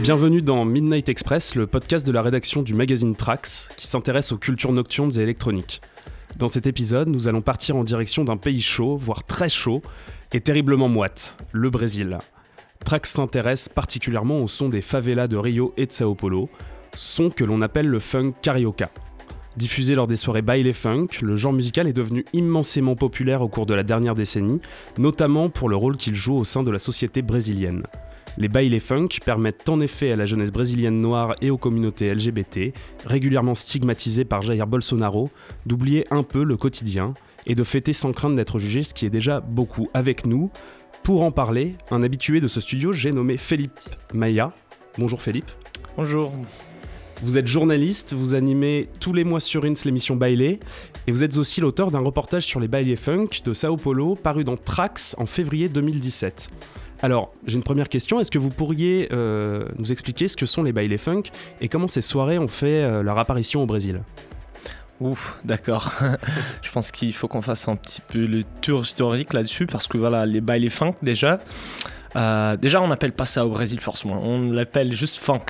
Bienvenue dans Midnight Express, le podcast de la rédaction du magazine Trax qui s'intéresse aux cultures nocturnes et électroniques. Dans cet épisode, nous allons partir en direction d'un pays chaud, voire très chaud, et terriblement moite, le Brésil. Trax s'intéresse particulièrement au son des favelas de Rio et de Sao Paulo, son que l'on appelle le funk carioca. Diffusé lors des soirées baile funk, le genre musical est devenu immensément populaire au cours de la dernière décennie, notamment pour le rôle qu'il joue au sein de la société brésilienne. Les bailes funk permettent en effet à la jeunesse brésilienne noire et aux communautés LGBT, régulièrement stigmatisées par Jair Bolsonaro, d'oublier un peu le quotidien et de fêter sans crainte d'être jugé, ce qui est déjà beaucoup avec nous. Pour en parler, un habitué de ce studio, j'ai nommé Philippe Maya. Bonjour Philippe. Bonjour. Vous êtes journaliste, vous animez tous les mois sur Ins l'émission Bailey, et vous êtes aussi l'auteur d'un reportage sur les Bailey Funk de Sao Paulo paru dans Trax en février 2017. Alors, j'ai une première question. Est-ce que vous pourriez euh, nous expliquer ce que sont les baile funk et comment ces soirées ont fait euh, leur apparition au Brésil? Ouf, d'accord. je pense qu'il faut qu'on fasse un petit peu le tour historique là-dessus parce que voilà, les baile funk déjà, euh, déjà on n'appelle pas ça au Brésil forcément, on l'appelle juste funk.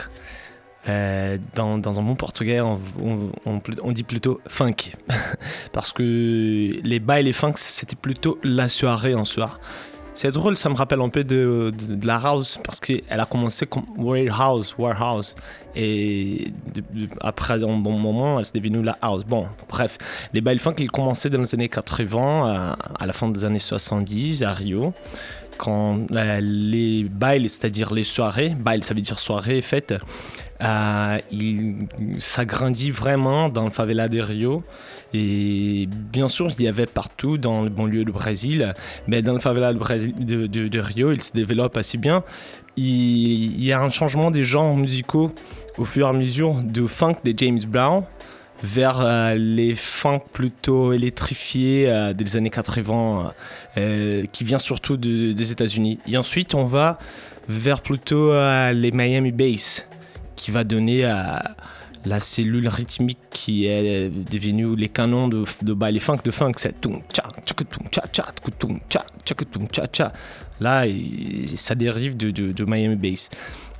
Dans, un bon portugais, on, dit plutôt funk. Parce que les bails et funk, c'était plutôt la soirée en soir. C'est drôle, ça me rappelle un peu de, la house parce qu'elle a commencé comme warehouse, warehouse. Et après un bon moment, elle s'est devenue la house. Bon, bref, les bails funk, ils commençaient dans les années 80, à, la fin des années 70 à Rio quand euh, les bails, c'est-à-dire les soirées, bail ça veut dire soirée, fête, euh, il s'agrandit vraiment dans le favela de Rio. Et bien sûr, il y avait partout dans le banlieue du Brésil, mais dans le favela de, Rio, il se développe assez bien. Il, y a un changement des genres musicaux au fur et à mesure du funk de James Brown vers euh, les funk plutôt électrifiés euh, des années 80 euh, qui vient surtout des États-Unis. Et ensuite, on va vers plutôt les Miami Bass qui va donner à la cellule rythmique qui est devenue les canons de, de baile funk de funk c'est là ça dérive de, de, Miami Bass.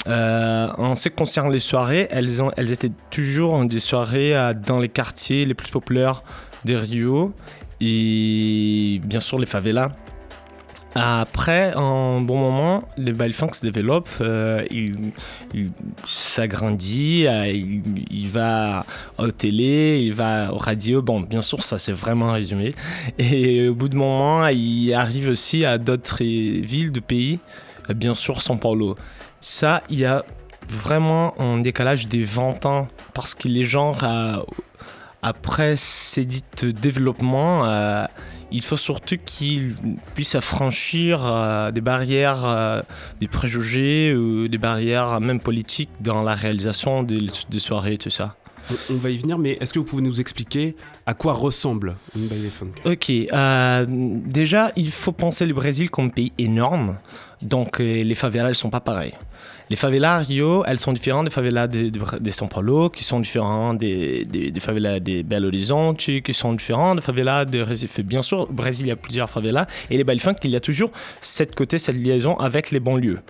Euh, en ce qui concerne les soirées elles, ont, elles étaient toujours des soirées dans les quartiers les plus populaires de Rio et bien sûr les favelas après, en bon moment, le bail funk se développe, euh, il, s'agrandit, euh, il, va au télé, il va au radio. Bon, bien sûr, ça c'est vraiment résumé. Et au bout de moment, il arrive aussi à d'autres villes de pays, bien sûr São Paulo. Ça, il y a vraiment un décalage des 20 ans parce que les gens, euh, après ces dits développements, il faut surtout qu'ils puissent affranchir euh, des barrières, euh, des préjugés ou des barrières même politiques dans la réalisation des, soirées et tout ça. On va y venir, mais est-ce que vous pouvez nous expliquer à quoi ressemble une baile funk? Ok, euh, déjà, il faut penser le Brésil comme pays énorme, donc les favelas ne sont pas pareilles. Les favelas Rio, elles sont différentes des favelas de, de, São Paulo, qui sont différentes des, des, favelas de Belo Horizonte, qui sont différentes des favelas de Recife. Bien sûr, au Brésil, il y a plusieurs favelas. Et les belles funk, il y a toujours cette côté, cette liaison avec les banlieues.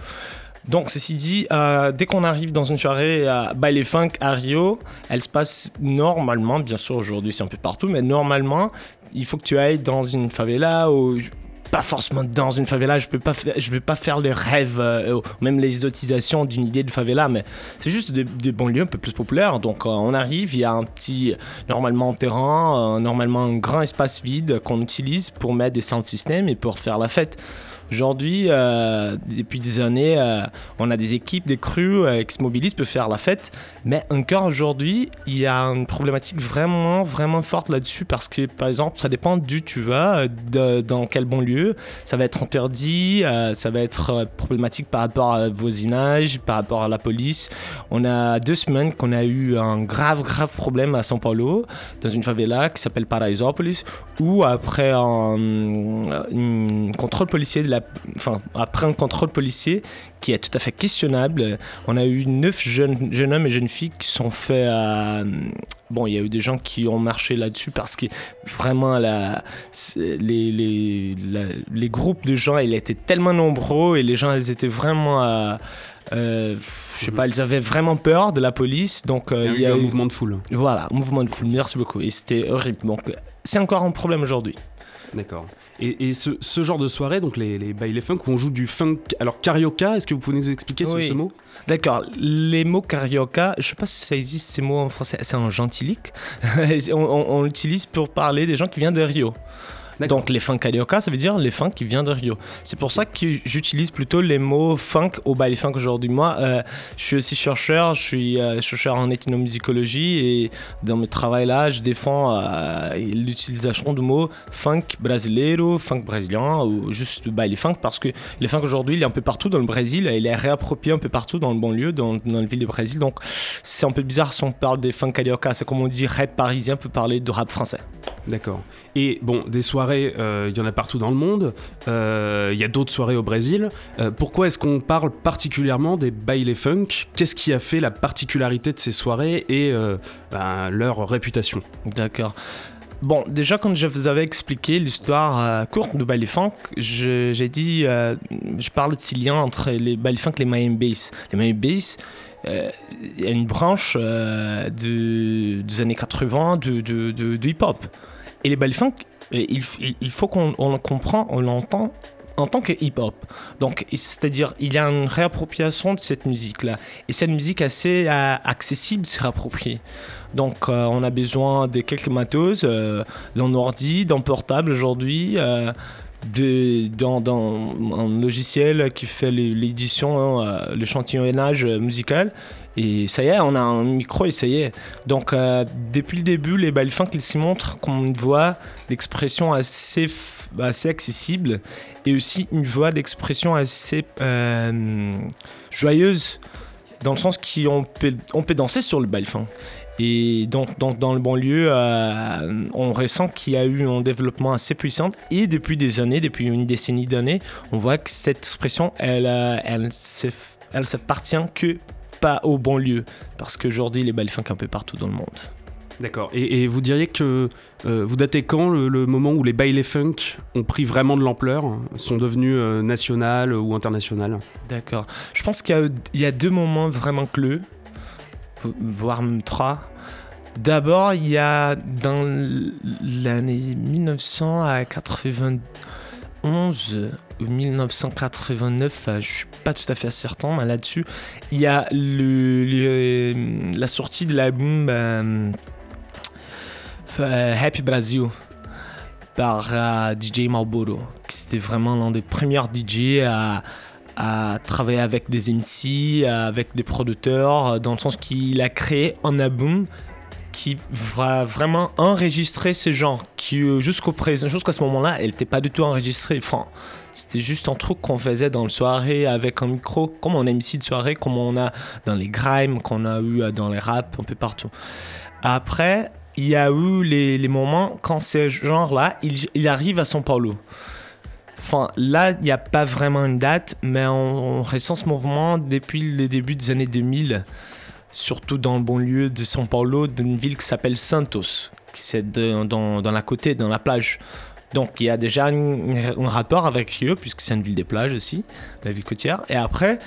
Donc, ceci dit, euh, dès qu'on arrive dans une soirée à Baile Funk à Rio, elle se passe normalement, bien sûr aujourd'hui c'est un peu partout, mais normalement, il faut que tu ailles dans une favela ou pas forcément dans une favela, je peux pas je vais pas faire le rêve, euh, même l'exotisation d'une idée de favela, mais c'est juste des, des, banlieues un peu plus populaires. Donc euh, on arrive, il y a un petit, normalement terrain, euh, normalement un grand espace vide qu'on utilise pour mettre des sound systems et pour faire la fête. Aujourd'hui, euh, depuis des années, euh, on a des équipes, des crews euh, qui se mobilisent pour faire la fête. Mais encore aujourd'hui, il y a une problématique vraiment, vraiment forte là-dessus parce que, par exemple, ça dépend d'où tu vas, dans quel bon lieu. Ça va être interdit, ça va être problématique par rapport à voisinage, par rapport à la police. On a deux semaines qu'on a eu un grave, grave problème à São Paulo, dans une favela qui s'appelle Paraisópolis, où après un contrôle policier de la la, enfin, après un contrôle policier qui est tout à fait questionnable, on a eu neuf jeunes, jeunes hommes et jeunes filles qui sont faits à... Bon, il y a eu des gens qui ont marché là-dessus parce que vraiment la, les, les, les groupes de gens, ils étaient tellement nombreux et les gens, ils étaient vraiment à... Euh, je sais pas, ils avaient vraiment peur de la police, donc euh, il y a eu un mouvement de foule. Voilà, un mouvement de foule. Merci beaucoup. Et c'était horrible. Donc c'est encore un problème aujourd'hui. D'accord. Et, ce, ce, genre de soirée, donc les, les baile funk, où on joue du funk. Alors, carioca, est-ce que vous pouvez nous expliquer ce, mot? D'accord. Les mots carioca, je sais pas si ça existe ces mots en français, c'est un gentilique. on, on l'utilise pour parler des gens qui viennent de Rio. Donc les funk carioca, ça veut dire les funk qui viennent de Rio. C'est pour ça que j'utilise plutôt les mots funk au baile funk aujourd'hui. Moi, euh, je suis aussi chercheur, je suis euh, chercheur en ethnomusicologie et dans mes travail là, je défends euh, l'utilisation du mot funk brasileiro, funk brésilien ou juste baile funk parce que les funk aujourd'hui, il est un peu partout dans le Brésil, il est réapproprié un peu partout dans le banlieue, dans, dans la ville du Brésil. Donc c'est un peu bizarre si on parle des funk carioca. C'est comme on dit rap parisien peut parler de rap français. D'accord. Et bon, des soirées, euh, il y en a partout dans le monde. Euh, il y a d'autres soirées au Brésil. Euh, pourquoi est-ce qu'on parle particulièrement des baile funk? Qu'est-ce qui a fait la particularité de ces soirées et ben, leur réputation? D'accord. Bon, déjà, quand je vous avais expliqué l'histoire courte de baile funk, j'ai dit, je parle de ce lien entre les baile funk et les Miami Bass. Les Miami Bass, il y a une branche de, des années 80 de, de, de hip-hop. Et les baile funk, il, faut qu'on le comprend, on l'entend en tant que hip-hop. Donc, c'est-à-dire, il y a une réappropriation de cette musique-là. Et cette musique assez euh, accessible, c'est réapproprié. Donc, euh, on a besoin de quelques matos, euh, d'un ordi, d'un portable aujourd'hui. Euh, de, dans, dans, un logiciel qui fait l'édition, hein, l'échantillonnage musical. Et ça y est, on a un micro et ça y est. Donc, euh, depuis le début, les funk ils s'y montrent comme une voix d'expression assez, assez accessible et aussi une voix d'expression assez euh, joyeuse, dans le sens qu'on peut, on peut danser sur le funk. Et donc, donc, dans le banlieue, euh, on ressent qu'il y a eu un développement assez puissant. Et depuis des années, depuis une décennie d'années, on voit que cette expression, elle, elle, elle s'appartient que pas au banlieue, parce qu'aujourd'hui, les balles funk un peu partout dans le monde. D'accord. Et, vous diriez que euh, vous datez quand le, moment où les baile funk ont pris vraiment de l'ampleur, sont devenus euh, nationales ou internationales? D'accord. Je pense qu'il y, a deux moments vraiment clés, voire même trois. D'abord, il y a dans l'année 1980 11 ou 1989, je suis pas tout à fait certain là-dessus, il y a la sortie de l'album euh, Happy Brazil par euh, DJ Marlboro. C'était vraiment l'un des premiers DJ à travailler avec des MC, avec des producteurs, dans le sens qu'il a créé un album qui va vraiment enregistrer ces gens qui euh, jusqu'au présent, jusqu'à ce moment-là, elle n'était pas du tout enregistrée. Enfin, c'était juste un truc qu'on faisait dans le soirée avec un micro, comme on a ici de soirée, comme on a dans les grimes, qu'on a eu euh, dans les rap, un peu partout. Après, il y a eu les, moments quand ces gens-là, ils, ils arrivent à São Paulo. Enfin, là, il n'y a pas vraiment une date, mais on, on ressent ce mouvement depuis le début des années 2000 surtout dans le banlieue de São Paulo, d'une ville qui s'appelle Santos, qui c'est dans, dans, la côté, dans la plage. Donc il y a déjà un rapport avec Rio, puisque c'est une ville des plages aussi, la ville côtière. Et après,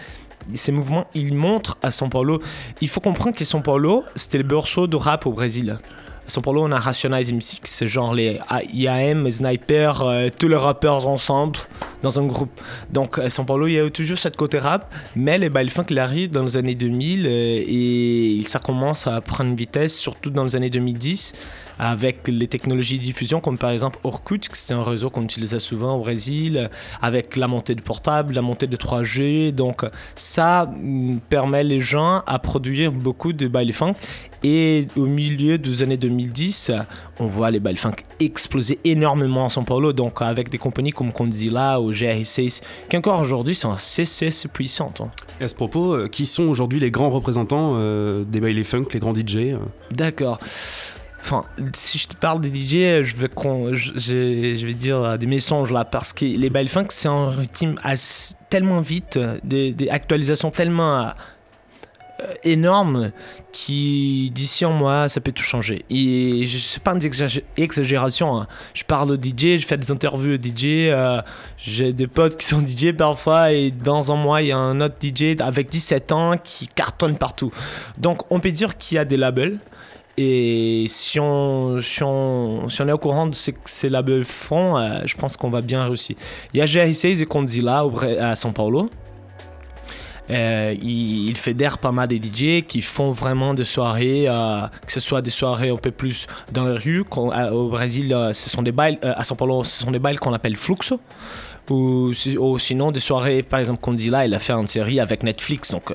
ces mouvements, ils montrent à São Paulo. Il faut comprendre que São Paulo, c'était le berceau de rap au Brésil. São Paulo, on a Rationalize MC, c'est genre les IAM, Sniper, euh, tous les rappeurs ensemble dans un groupe. Donc à São Paulo, il y a toujours cette côté rap, mais les bail funk arrivent dans les années 2000 euh, et ça commence à prendre vitesse, surtout dans les années 2010 avec les technologies de diffusion comme par exemple Orkut, c'est un réseau qu'on utilisait souvent au Brésil, avec la montée de portable, la montée de 3G. Donc ça mm, permet les gens à produire beaucoup de baile funk. Et au milieu des années 2010, on voit les funk exploser énormément à São Paulo, donc avec des compagnies comme Condzilla ou GR6, qui encore aujourd'hui sont assez, puissantes. Hein. à ce propos, euh, qui sont aujourd'hui les grands représentants euh, des baile funk, les grands DJ euh D'accord. Enfin, si je te parle des DJ, je vais, je, je, vais dire des mensonges là, parce que les bail funk, c'est un rythme tellement vite, des, des actualisations tellement énorme qui, d'ici en mois, ça peut tout changer. Et je sais pas une exagération. Hein. Je parle au DJ, je fais des interviews au DJ. Euh, j'ai des potes qui sont DJ parfois. Et dans un mois, il y a un autre DJ avec 17 ans qui cartonne partout. Donc, on peut dire qu'il y a des labels. Et si on, si on, si on est au courant de ce que ces labels font, euh, je pense qu'on va bien réussir. Il y a GR6 et Condzilla à São Paulo. Euh, il, fédère pas mal de DJ qui font vraiment des soirées, euh, que ce soit des soirées un peu plus dans les rues. Euh, au Brésil, ce sont des bails, à São Paulo, ce sont des bails qu'on appelle fluxo. Ou, sinon des soirées, par exemple, qu'on dit là, il a fait une série avec Netflix, donc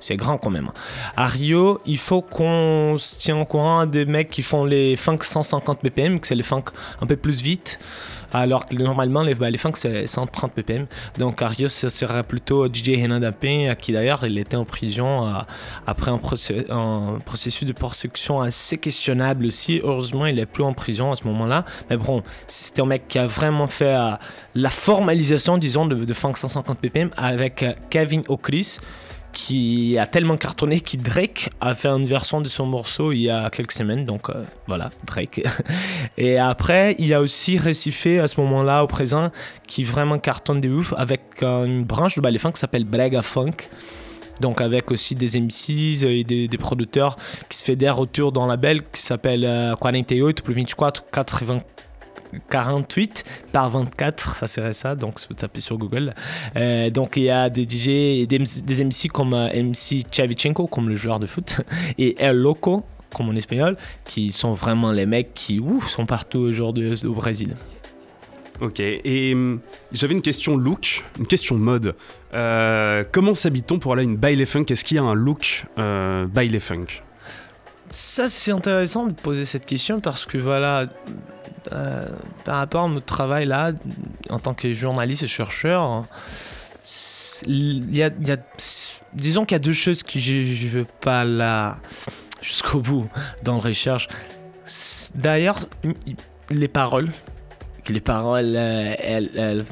c'est grand quand même. À Rio, il faut qu'on se tienne au courant des mecs qui font les funk 150 BPM, que c'est les funk un peu plus vite alors que normalement les, bah, c'est 130 ppm. Donc Arios ce sera plutôt DJ Renan Dapin, qui d'ailleurs il était en prison euh, après un, processus de persécution assez questionnable aussi. Heureusement il est plus en prison à ce moment-là. Mais bon, c'était un mec qui a vraiment fait euh, la formalisation disons de, de funk 150 ppm avec euh, Kevin O'Chris qui a tellement cartonné que Drake a fait une version de son morceau il y a quelques semaines. Donc euh, voilà, Drake. Et après, il y a aussi Récifé à ce moment-là, au présent, qui vraiment cartonne de ouf avec une branche de ballet funk qui s'appelle Brega Funk. Donc avec aussi des MCs et des, producteurs qui se fédèrent autour d'un label qui s'appelle 48 plus 24 80 48 par 24, ça serait ça, donc vous tapez sur Google. Euh, donc il y a des DJ, et des, MC comme euh, MC Chavichenko, comme le joueur de foot, et El Loco, comme en espagnol, qui sont vraiment les mecs qui sont partout aujourd'hui au Brésil. Ok, et hum, j'avais une question look, une question mode. Euh, comment s'habite-t-on pour aller à une baile funk Est-ce qu'il y a un look baile funk Ça, c'est intéressant de poser cette question parce que voilà, euh, par rapport à notre travail là, en tant que journaliste et chercheur, il y a, disons qu'il y a deux choses que je ne veux pas là jusqu'au bout dans la recherche. D'ailleurs, les paroles, les paroles, euh, elles,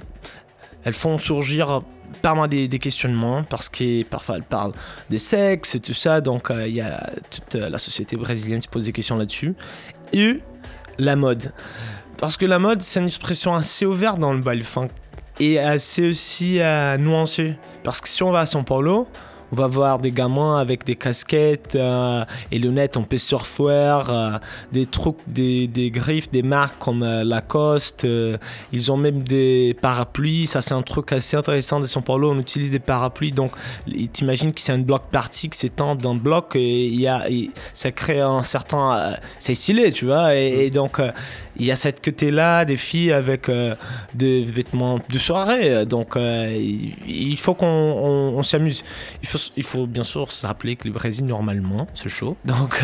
elles, font surgir par moi des, questionnements parce que parfois elles parlent des sexes et tout ça, donc euh, il y a toute la société brésilienne qui se pose des questions là-dessus. Et la mode. Parce que la mode, c'est une expression assez ouverte dans le bail funk et assez aussi euh, nuancée. Parce que si on va à São Paulo, on va voir des gamins avec des casquettes euh, et lunettes en surfwear, euh, des trucs, des, des, griffes, des marques comme euh, Lacoste. ils ont même des parapluies. Ça, c'est un truc assez intéressant de São Paulo. On utilise des parapluies. Donc, t'imagines que c'est un bloc party qui s'étend dans le bloc et, y a, ça crée un certain. c'est stylé, tu vois. Et, donc, il y a cette côté-là des filles avec des vêtements de soirée. Donc, il faut qu'on s'amuse. Il faut bien sûr se rappeler que le Brésil, normalement, c'est chaud. Donc,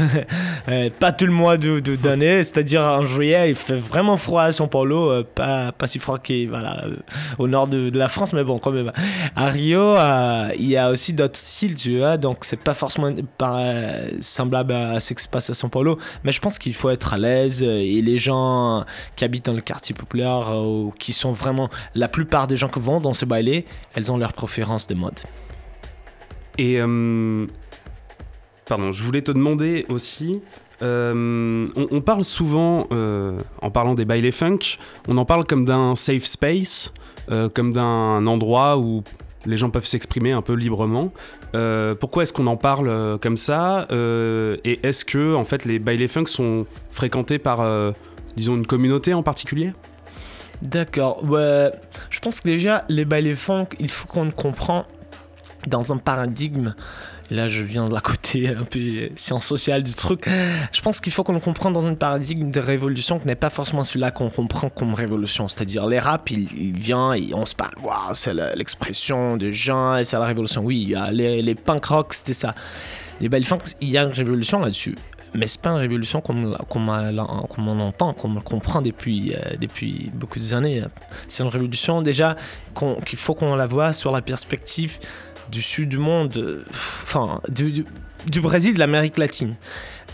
euh, pas tout le mois d'année. De, d'année C'est-à-dire, en juillet, il fait vraiment froid à São Paulo. Euh, pas, pas si froid qu'au voilà, euh, au nord de, la France, mais bon, quand même. À Rio, il y a aussi d'autres styles, tu vois. Donc, c'est pas forcément semblable à ce qui se passe à São Paulo. Mais je pense qu'il faut être à l'aise. Et les gens qui habitent dans le quartier populaire, ou qui sont vraiment. La plupart des gens qui vont dans ce bailé, elles ont leur préférence de mode. Et euh, pardon, je voulais te demander aussi. Euh, on, parle souvent, euh, en parlant des baile funk, on en parle comme d'un safe space, comme d'un endroit où les gens peuvent s'exprimer un peu librement. pourquoi est-ce qu'on en parle comme ça Et est-ce que en fait les baile funk sont fréquentés par, disons, une communauté en particulier? D'accord. je pense que déjà les baile funk, il faut qu'on comprenne dans un paradigme, là je viens de la côté un peu science sociale du truc, je pense qu'il faut qu'on le comprenne dans un paradigme de révolution qui n'est pas forcément celui-là qu'on comprend comme révolution. C'est-à-dire les rap, il, vient et on se parle, waouh, c'est l'expression des gens et c'est la révolution. Oui, les, les punk rock, c'était ça. Les belles funk, il y a une révolution là-dessus. Mais c'est pas une révolution comme, comme, on entend, comme on comprend depuis, euh, depuis beaucoup d'années. C'est une révolution déjà qu'il faut qu'on la voit sur la perspective du sud du monde, enfin, du, du, Brésil, de l'Amérique latine.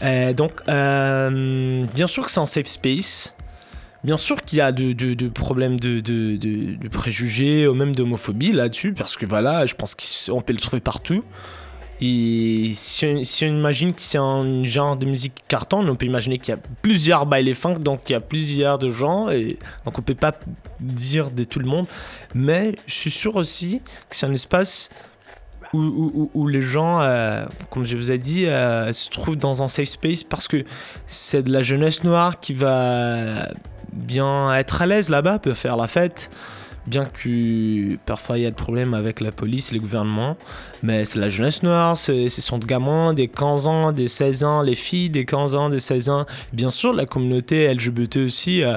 Euh, donc, euh, bien sûr que c'est un safe space. Bien sûr qu'il y a de, de- de problèmes de- de préjugés ou même d'homophobie là-dessus, parce que voilà, je pense qu'on peut le trouver partout. Et si on, imagine que c'est un genre de musique carton, on peut imaginer qu'il y a plusieurs baile funk, donc il y a plusieurs de gens, et donc on peut pas dire de tout le monde. Mais je suis sûr aussi que c'est un espace où les gens, euh, comme je vous ai dit, euh, se trouvent dans un safe space parce que c'est de la jeunesse noire qui va bien être à l'aise là-bas, peut faire la fête. Bien que parfois il y a des problèmes avec la police et le gouvernement, mais c'est la jeunesse noire, c'est- ce sont des gamins, des 15 ans, des 16 ans, les filles des 15 ans, des 16 ans. Bien sûr, la communauté LGBT aussi. euh,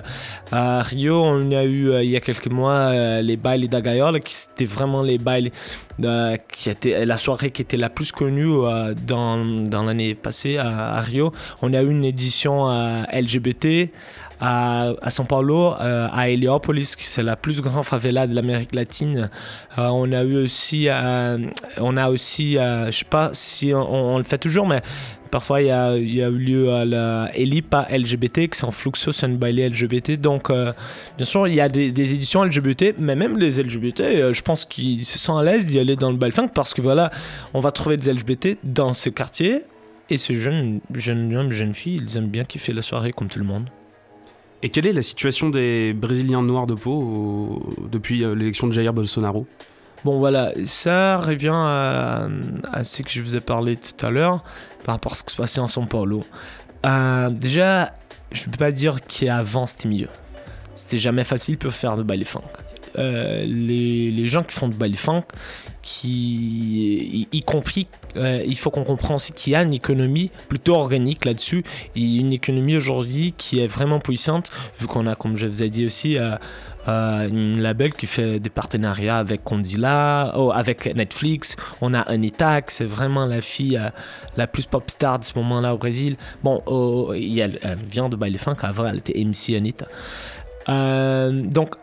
à Rio, on a eu euh, il y a quelques mois euh, les bails d'Agayola, qui c'était vraiment les bails euh, qui était la soirée qui était la plus connue dans, dans l'année passée à, Rio. On a eu une édition LGBT à, São Paulo, euh, à Heliópolis, qui c'est la plus grande favela de l'Amérique latine. Euh, on a eu aussi, euh, on a aussi, je sais pas si on, le fait toujours, mais parfois il y a, y a eu lieu à la Elipa LGBT, qui en Fluxo, baile LGBT. Donc, bien sûr, il y a des, éditions LGBT, mais même les LGBT, je pense qu'ils se sentent à l'aise d'y aller dans le Balfunk parce que voilà, on va trouver des LGBT dans ce quartier. Et ces jeunes, jeunes hommes, jeunes filles, ils aiment bien kiffer la soirée comme tout le monde. Et quelle est la situation des Brésiliens noirs de peau au- depuis euh, l'élection de Jair Bolsonaro? Bon voilà, ça revient à, à ce que je vous ai parlé tout à l'heure par rapport à ce qui se passait en São Paulo. Euh, déjà, je ne peux pas dire qu'avant c'était mieux. C'était jamais facile pour faire de baile funk. Euh, les, gens qui font baile funk, qui, y, compris, euh, il faut qu'on comprenne aussi qu'il y a une économie plutôt organique là-dessus. A une économie aujourd'hui qui est vraiment puissante, vu qu'on a, comme je vous ai dit aussi, euh, une label qui fait des partenariats avec Condzilla, oh, avec Netflix. On a Anita, c'est vraiment la fille la plus pop star de ce moment-là au Brésil. Bon, oh, elle vient de baile funk, avant elle était MC Anita. Donc,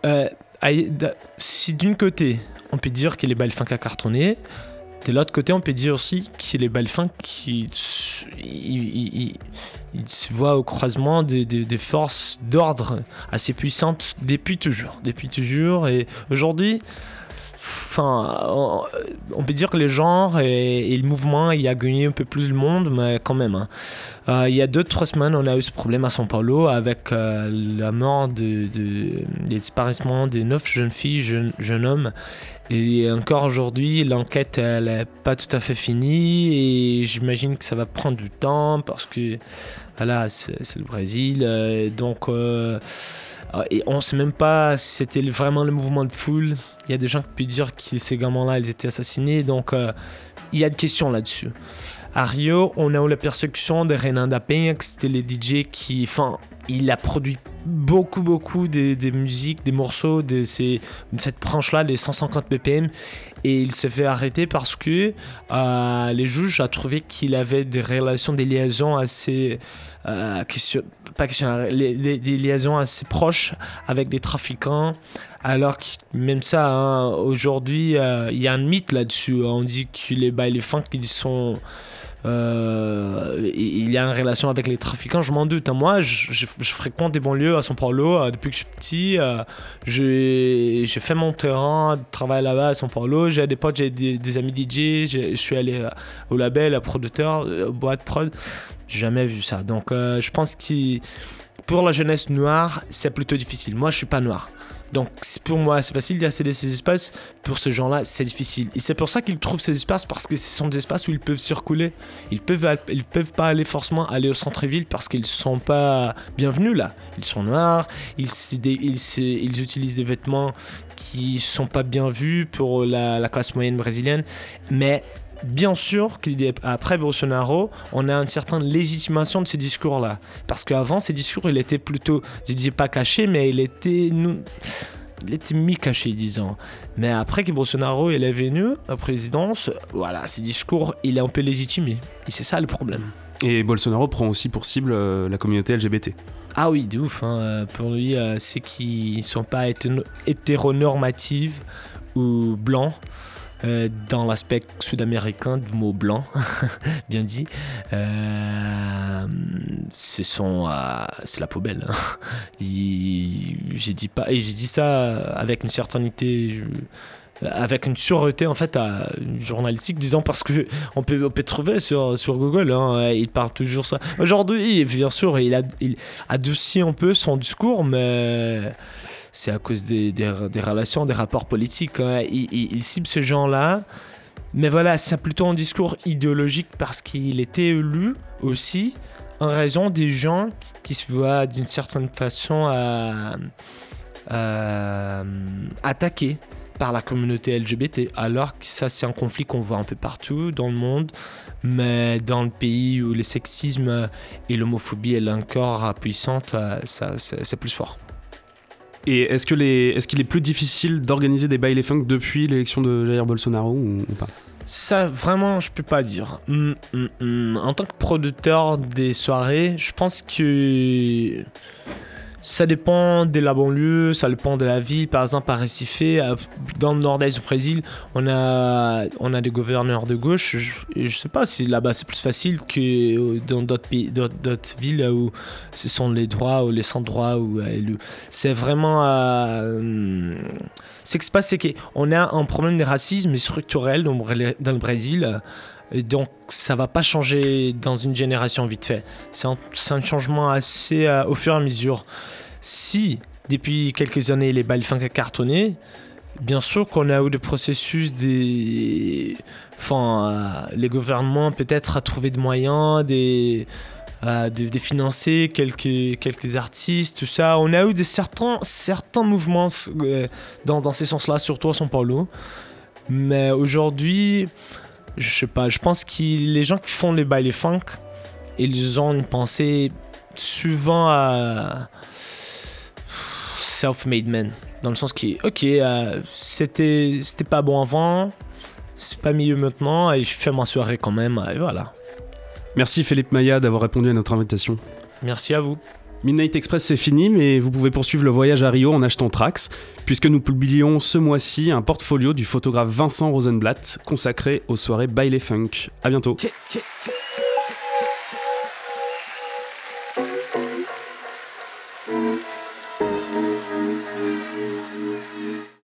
si d'une côté, on peut dire que les baile funk a cartonné, de l'autre côté, on peut dire aussi que les baile funk, qui, se voient au croisement des, des- des forces d'ordre assez puissantes depuis toujours. Depuis toujours. Et aujourd'hui, enfin, on, peut dire que les genres et, le mouvement, il a gagné un peu plus le monde, mais quand même. hein. Euh, il y a deux, trois semaines, on a eu ce problème à São Paulo avec euh, la mort de, de, des disparitions de neuf jeunes filles, jeunes, jeunes hommes. Et encore aujourd'hui, l'enquête, elle n'est pas tout à fait finie et j'imagine que ça va prendre du temps parce que, voilà, c'est le Brésil. euh, donc, et on sait même pas si c'était vraiment le mouvement de foule. Il y a des gens qui peuvent dire que ces gamins-là, ils étaient assassinés. Donc, euh, il y a des questions là-dessus. À Rio, on a eu la persécution de Renan da Penha, qui c'était le DJ qui, enfin, il a produit beaucoup, beaucoup de, de musique, des morceaux de, de cette branche-là, les 150 BPM. Et il s'est fait arrêter parce que euh, les juges ont trouvé qu'il avait des relations, des liaisons assez. euh, question, pas question, des liaisons assez proches avec des trafiquants. Alors que même ça, hein, aujourd'hui, euh, il y a un mythe là-dessus. On dit que les bails funk, ils sont. Euh, il y a une relation avec les trafiquants, je m'en doute. hein. Moi, je, fréquente des banlieues à São Paulo euh, depuis que je suis petit. euh, j'ai fait mon terrain de travail là-bas à São Paulo. J'ai des potes, j'ai des, amis DJ. Je suis allé euh, au label, à producteur, boîte prod. J'ai jamais vu ça. Donc, je pense que pour la jeunesse noire, c'est plutôt difficile. Moi, je suis pas noir. Donc, pour moi, c'est facile d'accéder à ces espaces. Pour ces gens-là, c'est difficile. Et c'est pour ça qu'ils trouvent ces espaces parce que ce sont des espaces où ils peuvent circuler. Ils peuvent, ils peuvent pas aller forcément aller au centre-ville parce qu'ils sont pas bienvenus là. Ils sont noirs. Ils, ils, se- ils utilisent des vêtements qui sont pas bien vus pour la classe moyenne brésilienne. Mais bien sûr qu'après Bolsonaro, on a une certaine légitimation de ces discours-là. Parce qu'avant, ces discours, il était plutôt, je disais pas caché, mais il était, il était mi-caché, disons. Mais après que Bolsonaro il est venu à la présidence, voilà, ces discours, il est un peu légitimé. Et c'est ça le problème. Et Bolsonaro prend aussi pour cible euh, la communauté LGBT. Ah oui, de ouf. hein. Euh, Pour lui, euh, ceux qui ne sont pas hétéronormatifs ou blancs, euh, dans l'aspect sud-américain du mot blanc, bien dit. Euh, ce sont, euh, c'est la poubelle. Hein. J'ai dit pas, et j'ai dit ça avec une certainité avec une sûreté en fait à, journalistique disant parce que on peut, trouver sur, sur Google hein, il parle toujours ça aujourd'hui bien sûr il a il adoucit un peu son discours mais c'est à cause des, relations des rapports politiques hein. il, cible ces gens là mais voilà c'est plutôt un discours idéologique parce qu'il était élu aussi en raison des gens qui se voient d'une certaine façon à, à attaquer par la communauté LGBT, alors que ça c'est un conflit qu'on voit un peu partout dans le monde, mais dans le pays où le sexisme et l'homophobie est encore puissante, ça, c'est plus fort. Et est-ce qu'il est, est, est plus difficile d'organiser des bails funk depuis l'élection de Jair Bolsonaro ou, pas? Ça, vraiment, je peux pas dire. Hum, hum, hum. En tant que producteur des soirées, je pense que ça dépend de la banlieue, ça dépend de la ville. Par exemple, à Recife, dans le nord-est du Brésil, on a, on a des gouverneurs de gauche. Je, ne sais pas si là-bas c'est plus facile que dans d'autres villes où ce sont les droits ou les sans droits. C'est vraiment. Euh, ce qui se passe, c'est qu'on a un problème de racisme structurel dans le Brésil. Donc, ça va pas changer dans une génération vite fait. C'est un, changement assez euh, au fur et à mesure. Si, depuis quelques années, les balles funk a cartonné, bien sûr qu'on a eu des processus des. Enfin, euh, les gouvernements peut-être à trouver des moyens, des. Euh, de, financer quelques, artistes, tout ça. On a eu certains, certains mouvements dans, dans ces sens-là, surtout à São Paulo. Mais aujourd'hui, je sais pas, je pense que les gens qui font les bails funk, ils ont une pensée souvent à self-made man. Dans le sens qui, ok, euh, c'était, c'était pas bon avant, c'est pas mieux maintenant, et je fais ma soirée quand même, et voilà. Merci Philippe Maya d'avoir répondu à notre invitation. Merci à vous. Midnight Express c'est fini, mais vous pouvez poursuivre le voyage à Rio en achetant Trax, puisque nous publions ce mois-ci un portfolio du photographe Vincent Rosenblatt consacré aux soirées Baile Funk. A bientôt.